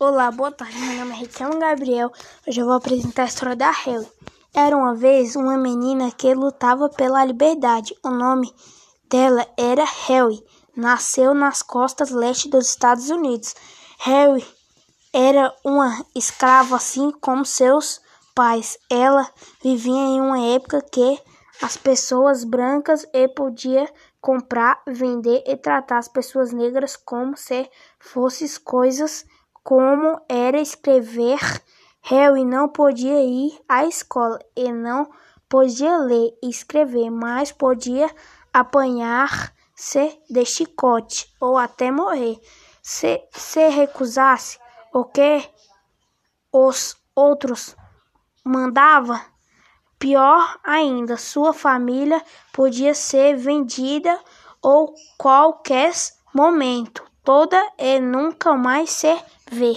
Olá, boa tarde. Meu nome é Ricardo Gabriel. Hoje eu vou apresentar a história da Harry. Era uma vez uma menina que lutava pela liberdade. O nome dela era Harry. Nasceu nas costas leste dos Estados Unidos. Harry era uma escrava assim como seus pais. Ela vivia em uma época que as pessoas brancas e podia comprar, vender e tratar as pessoas negras como se fossem coisas como era escrever. Harry não podia ir à escola e não podia ler e escrever, mas podia apanhar-se de chicote ou até morrer. Se, se recusasse o que os outros mandava, pior ainda, sua família podia ser vendida ou qualquer momento toda e nunca mais se ver.